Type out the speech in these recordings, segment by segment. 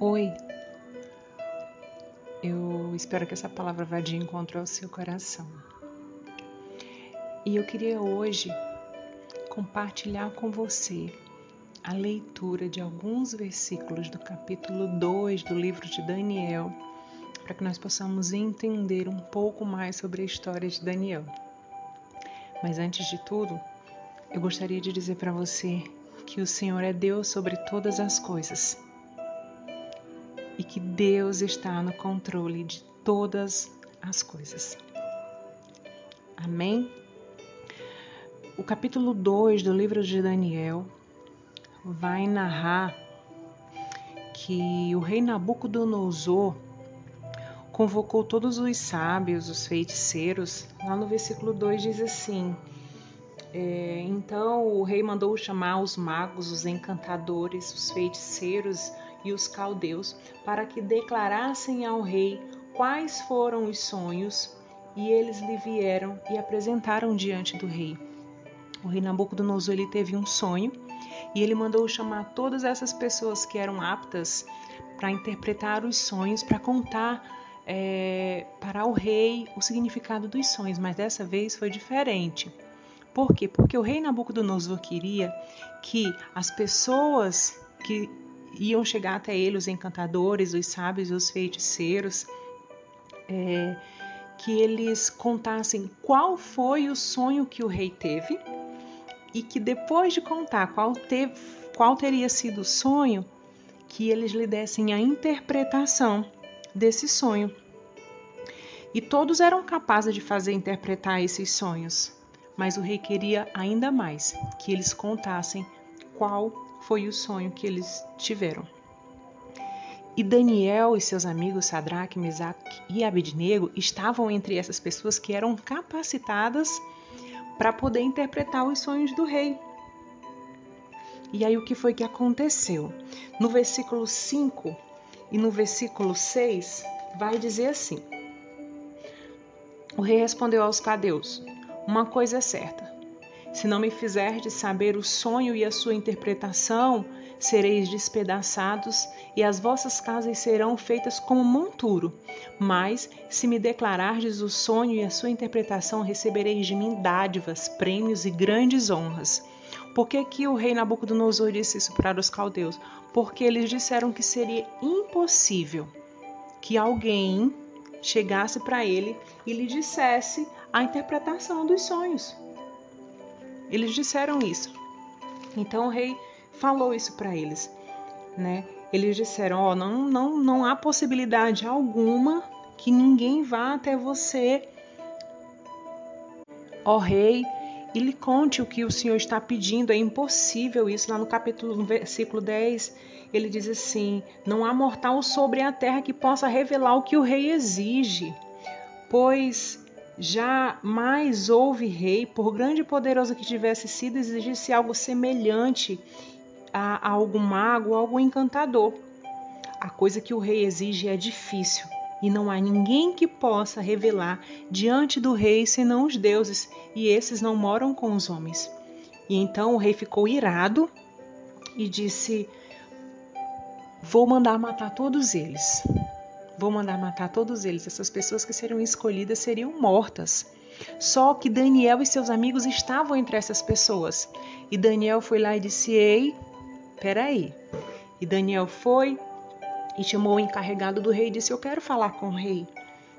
Oi, eu espero que essa palavra vá de encontro ao seu coração. E eu queria hoje compartilhar com você a leitura de alguns versículos do capítulo 2 do livro de Daniel, para que nós possamos entender um pouco mais sobre a história de Daniel. Mas antes de tudo, eu gostaria de dizer para você que o Senhor é Deus sobre todas as coisas e que Deus está no controle de todas as coisas. Amém? O capítulo 2 do livro de Daniel vai narrar que o rei Nabucodonosor convocou todos os sábios, os feiticeiros. Lá no versículo 2 diz assim: é, Então o rei mandou chamar os magos, os encantadores, os feiticeiros e os caldeus, para que declarassem ao rei quais foram os sonhos, e eles lhe vieram e apresentaram diante do rei. O rei Nabucodonosor ele teve um sonho e ele mandou chamar todas essas pessoas que eram aptas para interpretar os sonhos, para contar é, para o rei o significado dos sonhos, mas dessa vez foi diferente. Por quê? Porque o rei Nabucodonosor queria que as pessoas que iam chegar até ele os encantadores, os sábios, os feiticeiros, é, que eles contassem qual foi o sonho que o rei teve e que depois de contar qual, qual teria sido o sonho, que eles lhe dessem a interpretação desse sonho. E todos eram capazes de fazer interpretar esses sonhos, mas o rei queria ainda mais que eles contassem qual foi o sonho que eles tiveram. E Daniel e seus amigos Sadraque, Mesaque e Abednego estavam entre essas pessoas que eram capacitadas para poder interpretar os sonhos do rei. E aí o que foi que aconteceu? No versículo 5 e no versículo 6 vai dizer assim: O rei respondeu aos cadeus: Uma coisa é certa, se não me fizerdes saber o sonho e a sua interpretação, sereis despedaçados e as vossas casas serão feitas como monturo. Mas, se me declarardes o sonho e a sua interpretação, recebereis de mim dádivas, prêmios e grandes honras. Por que, que o rei Nabucodonosor disse isso para os caldeus? Porque eles disseram que seria impossível que alguém chegasse para ele e lhe dissesse a interpretação dos sonhos. Eles disseram isso. Então o rei falou isso para eles, né? Eles disseram: "Ó, oh, não, não, não há possibilidade alguma que ninguém vá até você, ó rei, e lhe conte o que o Senhor está pedindo. É impossível isso. Lá no capítulo, no versículo 10, ele diz assim: Não há mortal sobre a terra que possa revelar o que o rei exige, pois Jamais houve rei, por grande e poderoso que tivesse sido, exigisse algo semelhante a, a algum mago, a algum encantador. A coisa que o rei exige é difícil e não há ninguém que possa revelar diante do rei senão os deuses, e esses não moram com os homens. E então o rei ficou irado e disse: Vou mandar matar todos eles. Vou mandar matar todos eles. Essas pessoas que seriam escolhidas seriam mortas. Só que Daniel e seus amigos estavam entre essas pessoas. E Daniel foi lá e disse: Ei, peraí. E Daniel foi e chamou o encarregado do rei e disse: Eu quero falar com o rei.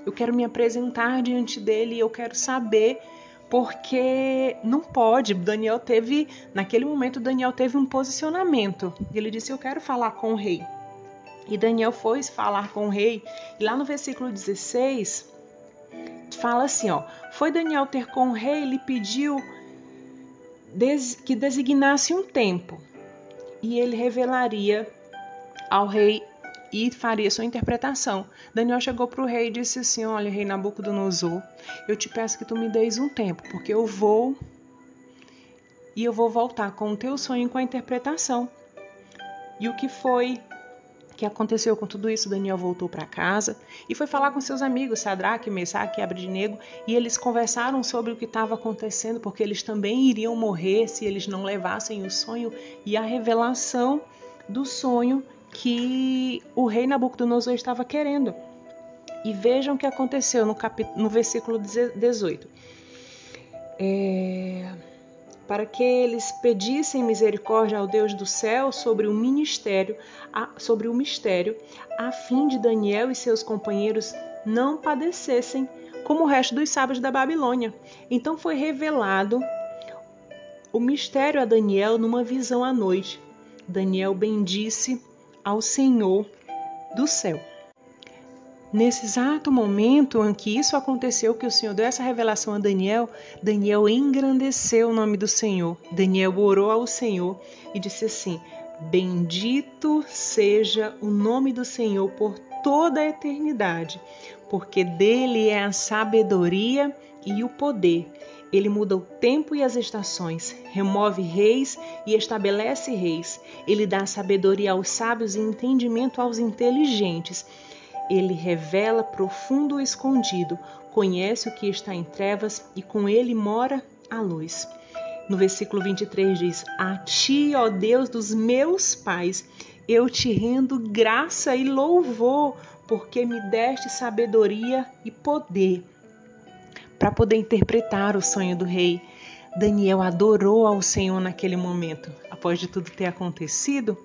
Eu quero me apresentar diante dele e eu quero saber porque não pode. Daniel teve, naquele momento, Daniel teve um posicionamento. Ele disse: Eu quero falar com o rei. E Daniel foi falar com o rei, e lá no versículo 16, fala assim: ó, foi Daniel ter com o rei, lhe pediu que designasse um tempo, e ele revelaria ao rei e faria sua interpretação. Daniel chegou para o rei e disse assim: Olha, rei Nabucodonosor, eu te peço que tu me deis um tempo, porque eu vou e eu vou voltar com o teu sonho e com a interpretação. E o que foi que aconteceu com tudo isso, Daniel voltou para casa e foi falar com seus amigos, Sadraque, Mesaque e Abednego, e eles conversaram sobre o que estava acontecendo, porque eles também iriam morrer se eles não levassem o sonho e a revelação do sonho que o rei Nabucodonosor estava querendo. E vejam o que aconteceu no, no versículo 18. É, para que eles pedissem misericórdia ao Deus do céu sobre o ministério, sobre o mistério, a fim de Daniel e seus companheiros não padecessem como o resto dos sábios da Babilônia. Então foi revelado o mistério a Daniel numa visão à noite. Daniel bendisse ao Senhor do céu. Nesse exato momento em que isso aconteceu, que o Senhor deu essa revelação a Daniel, Daniel engrandeceu o nome do Senhor. Daniel orou ao Senhor e disse assim: Bendito seja o nome do Senhor por toda a eternidade, porque dele é a sabedoria e o poder. Ele muda o tempo e as estações, remove reis e estabelece reis. Ele dá sabedoria aos sábios e entendimento aos inteligentes. Ele revela profundo escondido, conhece o que está em trevas e com ele mora a luz. No versículo 23 diz: A ti, ó Deus dos meus pais, eu te rendo graça e louvor, porque me deste sabedoria e poder para poder interpretar o sonho do rei. Daniel adorou ao Senhor naquele momento. Após de tudo ter acontecido,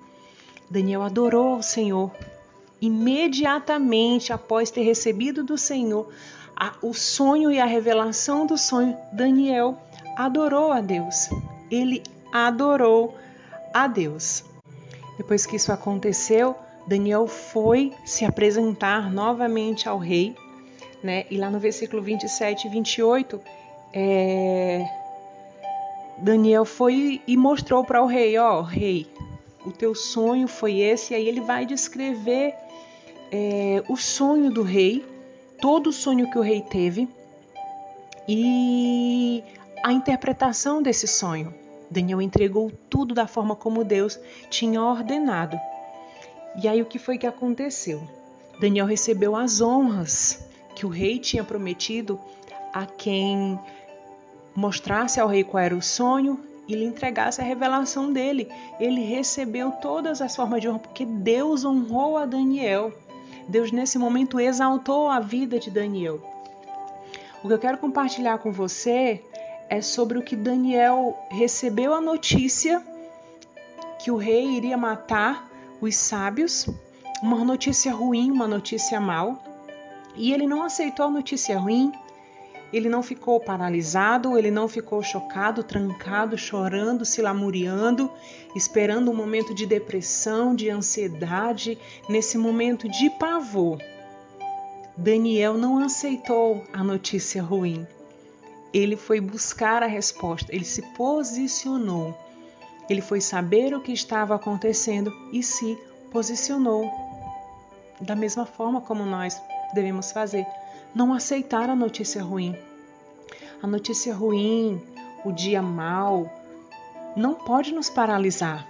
Daniel adorou ao Senhor imediatamente após ter recebido do Senhor a, o sonho e a revelação do sonho, Daniel adorou a Deus. Ele adorou a Deus. Depois que isso aconteceu, Daniel foi se apresentar novamente ao rei, né? E lá no versículo 27 e 28, é... Daniel foi e mostrou para o rei: Ó, oh, rei, o teu sonho foi esse. E aí ele vai descrever é, o sonho do rei, todo o sonho que o rei teve e a interpretação desse sonho. Daniel entregou tudo da forma como Deus tinha ordenado. E aí o que foi que aconteceu? Daniel recebeu as honras que o rei tinha prometido a quem mostrasse ao rei qual era o sonho e lhe entregasse a revelação dele. Ele recebeu todas as formas de honra porque Deus honrou a Daniel. Deus nesse momento exaltou a vida de Daniel. O que eu quero compartilhar com você é sobre o que Daniel recebeu a notícia que o rei iria matar os sábios, uma notícia ruim, uma notícia mal, e ele não aceitou a notícia ruim, ele não ficou paralisado, ele não ficou chocado, trancado, chorando, se lamuriando, esperando um momento de depressão, de ansiedade, nesse momento de pavor. Daniel não aceitou a notícia ruim. Ele foi buscar a resposta, ele se posicionou. Ele foi saber o que estava acontecendo e se posicionou. Da mesma forma como nós devemos fazer não aceitar a notícia ruim. A notícia ruim, o dia mal, não pode nos paralisar.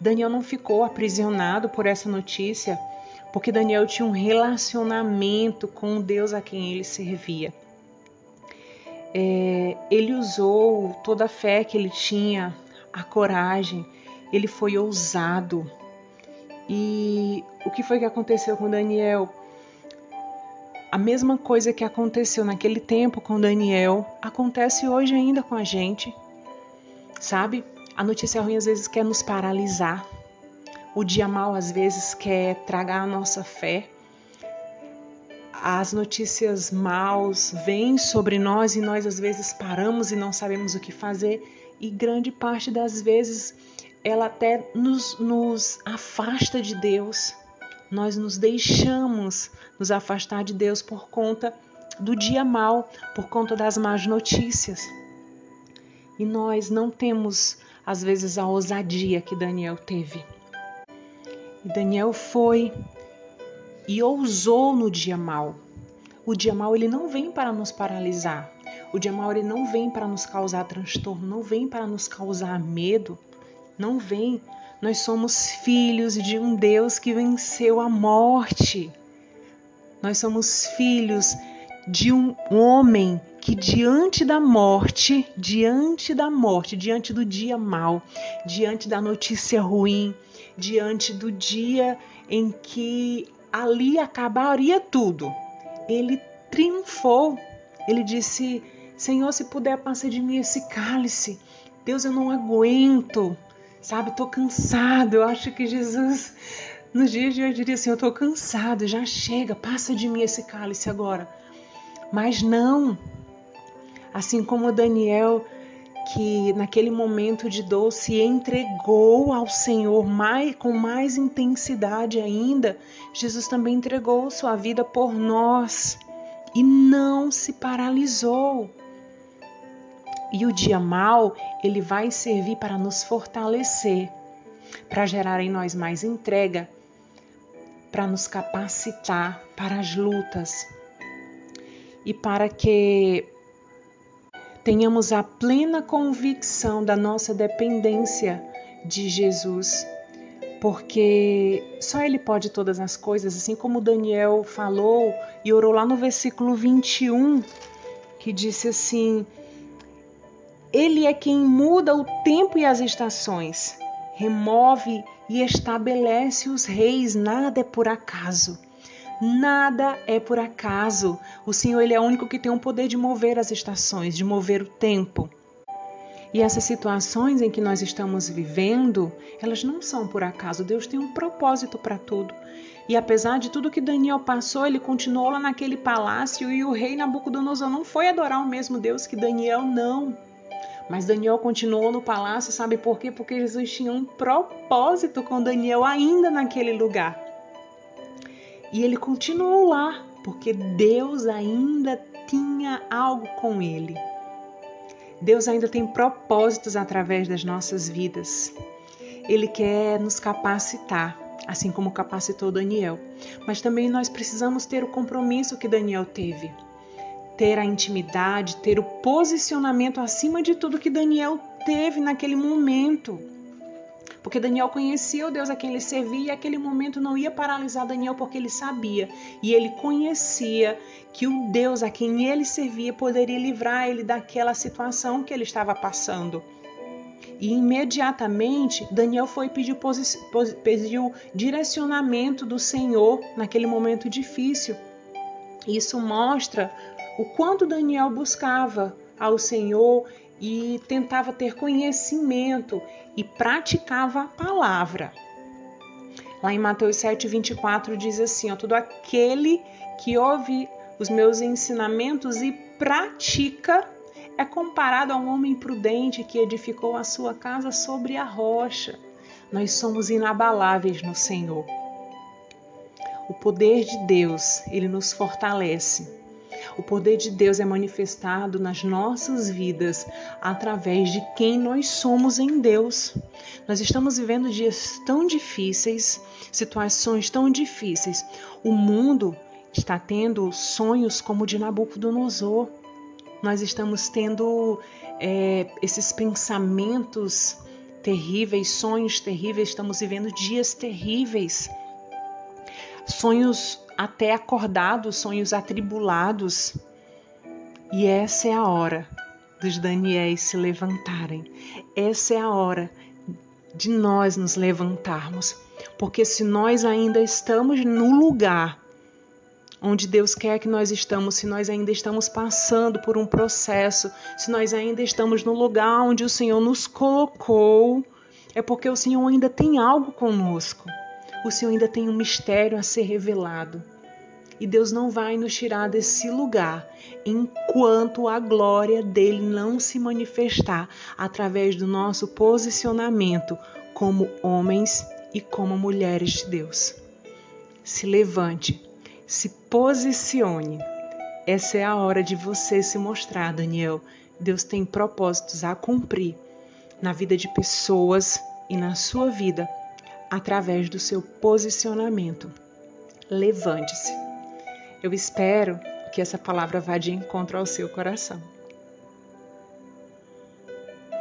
Daniel não ficou aprisionado por essa notícia, porque Daniel tinha um relacionamento com o Deus a quem ele servia. É, ele usou toda a fé que ele tinha, a coragem, ele foi ousado. E o que foi que aconteceu com Daniel? A mesma coisa que aconteceu naquele tempo com Daniel acontece hoje ainda com a gente. Sabe? A notícia ruim às vezes quer nos paralisar. O dia mal às vezes quer tragar a nossa fé. As notícias maus vêm sobre nós e nós às vezes paramos e não sabemos o que fazer. E grande parte das vezes ela até nos, nos afasta de Deus nós nos deixamos nos afastar de Deus por conta do dia mal, por conta das más notícias. E nós não temos, às vezes, a ousadia que Daniel teve. E Daniel foi e ousou no dia mal. O dia mal ele não vem para nos paralisar. O dia mal ele não vem para nos causar transtorno, não vem para nos causar medo, não vem nós somos filhos de um Deus que venceu a morte. Nós somos filhos de um homem que diante da morte, diante da morte, diante do dia mau, diante da notícia ruim, diante do dia em que ali acabaria tudo. Ele triunfou. Ele disse: Senhor, se puder, passa de mim esse cálice. Deus, eu não aguento. Sabe, estou cansado. Eu acho que Jesus, nos dias de hoje, diria assim: Eu estou cansado, já chega, passa de mim esse cálice agora. Mas não. Assim como Daniel, que naquele momento de dor se entregou ao Senhor mais, com mais intensidade ainda, Jesus também entregou sua vida por nós e não se paralisou. E o dia mal, ele vai servir para nos fortalecer, para gerar em nós mais entrega, para nos capacitar para as lutas e para que tenhamos a plena convicção da nossa dependência de Jesus, porque só Ele pode todas as coisas, assim como Daniel falou e orou lá no versículo 21, que disse assim: Ele é quem muda o tempo e as estações, remove e estabelece os reis, nada é por acaso. Nada é por acaso. O Senhor ele é o único que tem o poder de mover as estações, de mover o tempo. E essas situações em que nós estamos vivendo, elas não são por acaso. Deus tem um propósito para tudo. E apesar de tudo que Daniel passou, ele continuou lá naquele palácio e o rei Nabucodonosor não foi adorar o mesmo Deus que Daniel, não. Mas Daniel continuou no palácio, sabe por quê? Porque Jesus tinha um propósito com Daniel ainda naquele lugar. E ele continuou lá, porque Deus ainda tinha algo com ele. Deus ainda tem propósitos através das nossas vidas. Ele quer nos capacitar, assim como capacitou Daniel. Mas também nós precisamos ter o compromisso que Daniel teve. Ter a intimidade, ter o posicionamento acima de tudo que Daniel teve naquele momento. Porque Daniel conhecia o Deus a quem ele servia e aquele momento não ia paralisar Daniel porque ele sabia e ele conhecia que o Deus a quem ele servia poderia livrar ele daquela situação que ele estava passando. E imediatamente Daniel foi pedir pediu direcionamento do Senhor naquele momento difícil. Isso mostra o quanto Daniel buscava ao Senhor e tentava ter conhecimento e praticava a palavra. Lá em Mateus 7, 24 diz assim: todo aquele que ouve os meus ensinamentos e pratica é comparado a um homem prudente que edificou a sua casa sobre a rocha. Nós somos inabaláveis no Senhor. O poder de Deus, ele nos fortalece. O poder de Deus é manifestado nas nossas vidas através de quem nós somos em Deus. Nós estamos vivendo dias tão difíceis, situações tão difíceis. O mundo está tendo sonhos como o de Nabucodonosor. Nós estamos tendo é, esses pensamentos terríveis, sonhos terríveis, estamos vivendo dias terríveis. Sonhos até acordados, sonhos atribulados. E essa é a hora dos Daniéis se levantarem. Essa é a hora de nós nos levantarmos. Porque se nós ainda estamos no lugar onde Deus quer que nós estamos, se nós ainda estamos passando por um processo, se nós ainda estamos no lugar onde o Senhor nos colocou, é porque o Senhor ainda tem algo conosco o Senhor ainda tem um mistério a ser revelado. E Deus não vai nos tirar desse lugar enquanto a glória dele não se manifestar através do nosso posicionamento como homens e como mulheres de Deus. Se levante, se posicione. Essa é a hora de você se mostrar, Daniel. Deus tem propósitos a cumprir na vida de pessoas e na sua vida através do seu posicionamento. Levante-se. Eu espero que essa palavra vá de encontro ao seu coração.